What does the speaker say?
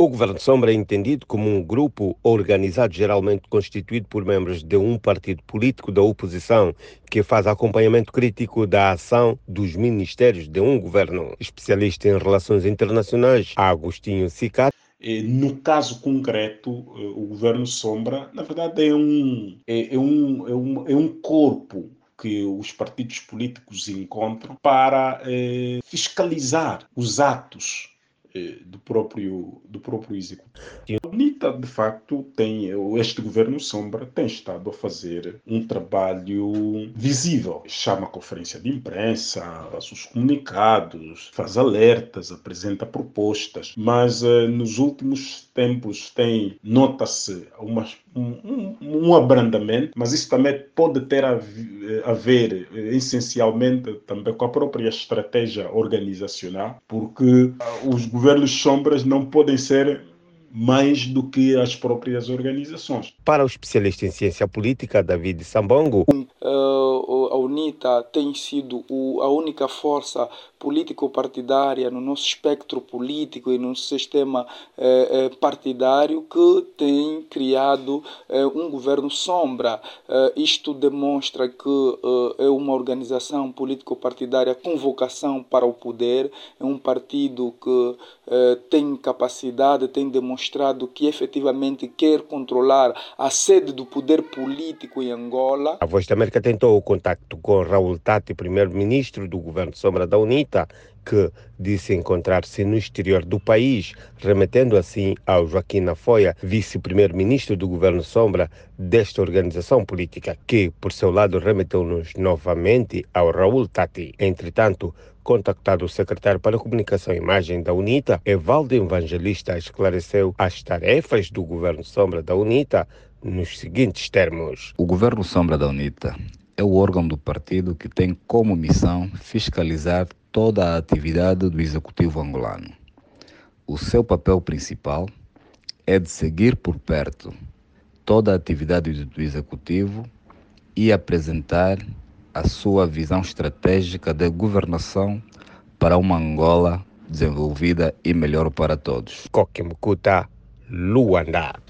O Governo Sombra é entendido como um grupo organizado geralmente constituído por membros de um partido político da oposição que faz acompanhamento crítico da ação dos ministérios de um governo. Especialista em relações internacionais, Agostinho Sicat. No caso concreto, o governo Sombra, na verdade, é um, é, é um, é um, é um corpo que os partidos políticos encontram para eh, fiscalizar os atos eh, do próprio, do próprio executivo. A de facto, tem, este governo Sombra tem estado a fazer um trabalho visível. Chama a conferência de imprensa, faz os comunicados, faz alertas, apresenta propostas, mas eh, nos últimos tempos tem, nota-se um, um, um, abrandamento, mas isso também pode ter a, a ver eh, essencialmente também com a própria estratégia organizacional, porque os governos sombras não podem ser mais do que as próprias organizações. Para o especialista em ciência política, David Sambongo, uh, a UNITA tem sido a única força político-partidária no nosso espectro político e no sistema eh, eh, partidário que tem criado eh, um governo sombra. Eh, isto demonstra que eh, é uma organização político-partidária com vocação para o poder, é um partido que eh, tem capacidade, tem demonstrado que efetivamente quer controlar a sede do poder político em Angola. A Voz da América tentou o contato com Raul Tati, primeiro-ministro do governo sombra da UNITA, que disse encontrar-se no exterior do país, remetendo assim ao Joaquim Nafoia, vice-primeiro-ministro do governo Sombra desta organização política, que, por seu lado, remeteu-nos novamente ao Raul Tati. Entretanto, contactado o secretário para Comunicação e Imagem da UNITA, Evaldo Evangelista esclareceu as tarefas do governo Sombra da UNITA nos seguintes termos. O governo Sombra da UNITA é o órgão do partido que tem como missão fiscalizar toda a atividade do executivo angolano. O seu papel principal é de seguir por perto toda a atividade do executivo e apresentar a sua visão estratégica de governação para uma Angola desenvolvida e melhor para todos. Luanda.